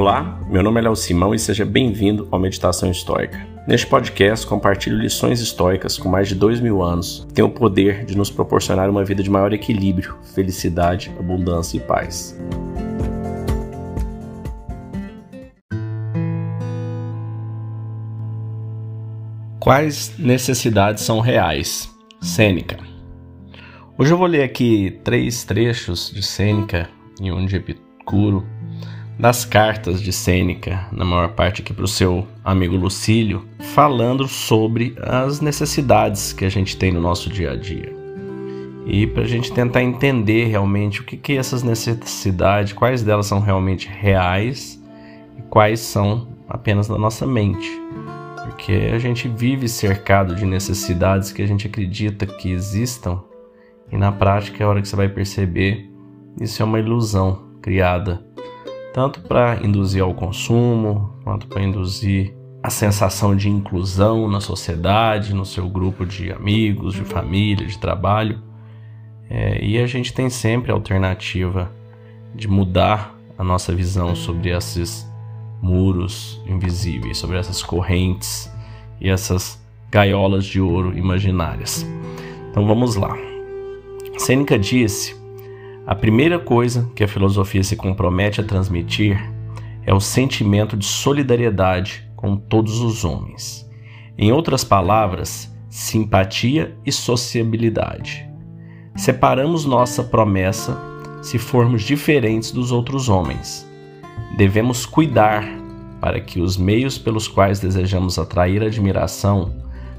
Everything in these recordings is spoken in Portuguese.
Olá, meu nome é Léo Simão e seja bem-vindo ao Meditação Histórica. Neste podcast, compartilho lições históricas com mais de dois mil anos que têm o poder de nos proporcionar uma vida de maior equilíbrio, felicidade, abundância e paz. Quais necessidades são reais? Sêneca. Hoje eu vou ler aqui três trechos de Sêneca e um de Epicuro das cartas de Sêneca, na maior parte aqui para o seu amigo Lucílio, falando sobre as necessidades que a gente tem no nosso dia a dia. E para a gente tentar entender realmente o que, que essas necessidades, quais delas são realmente reais e quais são apenas na nossa mente. Porque a gente vive cercado de necessidades que a gente acredita que existam e na prática, é a hora que você vai perceber, isso é uma ilusão criada tanto para induzir ao consumo, quanto para induzir a sensação de inclusão na sociedade, no seu grupo de amigos, de família, de trabalho. É, e a gente tem sempre a alternativa de mudar a nossa visão sobre esses muros invisíveis, sobre essas correntes e essas gaiolas de ouro imaginárias. Então vamos lá. Sêneca disse a primeira coisa que a filosofia se compromete a transmitir é o sentimento de solidariedade com todos os homens. Em outras palavras, simpatia e sociabilidade. Separamos nossa promessa se formos diferentes dos outros homens. Devemos cuidar para que os meios pelos quais desejamos atrair admiração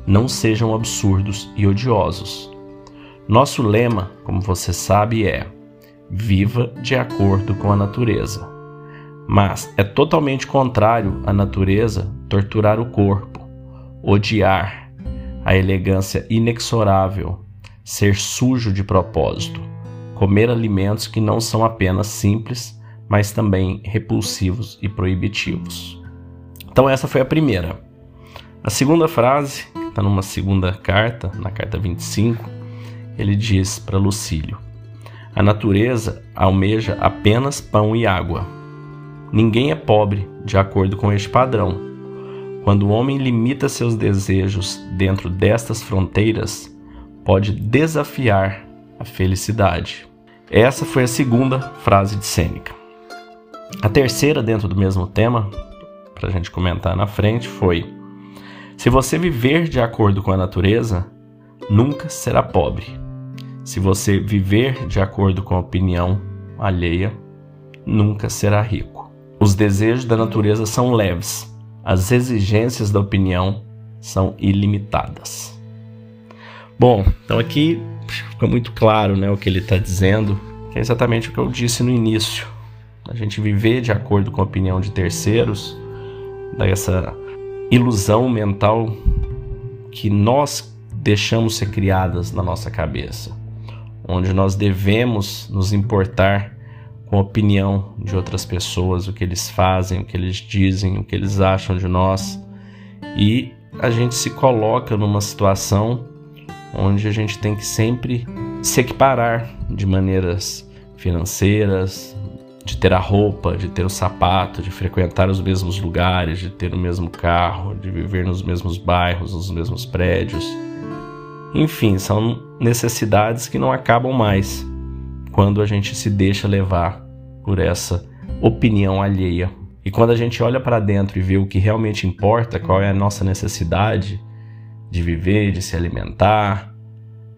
não sejam absurdos e odiosos. Nosso lema, como você sabe, é viva de acordo com a natureza. Mas é totalmente contrário à natureza torturar o corpo, odiar, a elegância inexorável, ser sujo de propósito, comer alimentos que não são apenas simples, mas também repulsivos e proibitivos. Então, essa foi a primeira. A segunda frase, está numa segunda carta, na carta 25, ele diz para Lucílio: a natureza almeja apenas pão e água. Ninguém é pobre de acordo com este padrão. Quando o homem limita seus desejos dentro destas fronteiras, pode desafiar a felicidade. Essa foi a segunda frase de Sêneca. A terceira, dentro do mesmo tema, para a gente comentar na frente, foi: Se você viver de acordo com a natureza, nunca será pobre. Se você viver de acordo com a opinião alheia, nunca será rico. Os desejos da natureza são leves, as exigências da opinião são ilimitadas. Bom, então aqui fica muito claro né, o que ele está dizendo, que é exatamente o que eu disse no início. A gente viver de acordo com a opinião de terceiros, dessa ilusão mental que nós deixamos ser criadas na nossa cabeça onde nós devemos nos importar com a opinião de outras pessoas, o que eles fazem, o que eles dizem, o que eles acham de nós. E a gente se coloca numa situação onde a gente tem que sempre se equiparar de maneiras financeiras, de ter a roupa, de ter o sapato, de frequentar os mesmos lugares, de ter o mesmo carro, de viver nos mesmos bairros, nos mesmos prédios. Enfim, são necessidades que não acabam mais quando a gente se deixa levar por essa opinião alheia. E quando a gente olha para dentro e vê o que realmente importa, qual é a nossa necessidade de viver, de se alimentar,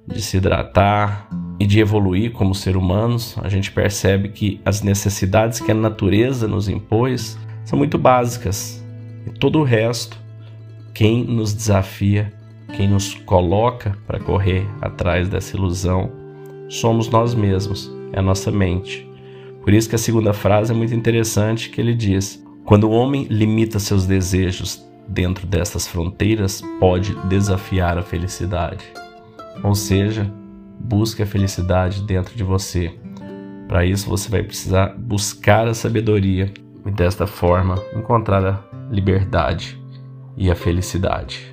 de se hidratar e de evoluir como ser humanos, a gente percebe que as necessidades que a natureza nos impôs são muito básicas. E todo o resto, quem nos desafia quem nos coloca para correr atrás dessa ilusão somos nós mesmos, é a nossa mente. Por isso que a segunda frase é muito interessante que ele diz: quando o homem limita seus desejos dentro dessas fronteiras, pode desafiar a felicidade. Ou seja, busque a felicidade dentro de você. Para isso você vai precisar buscar a sabedoria e desta forma encontrar a liberdade e a felicidade.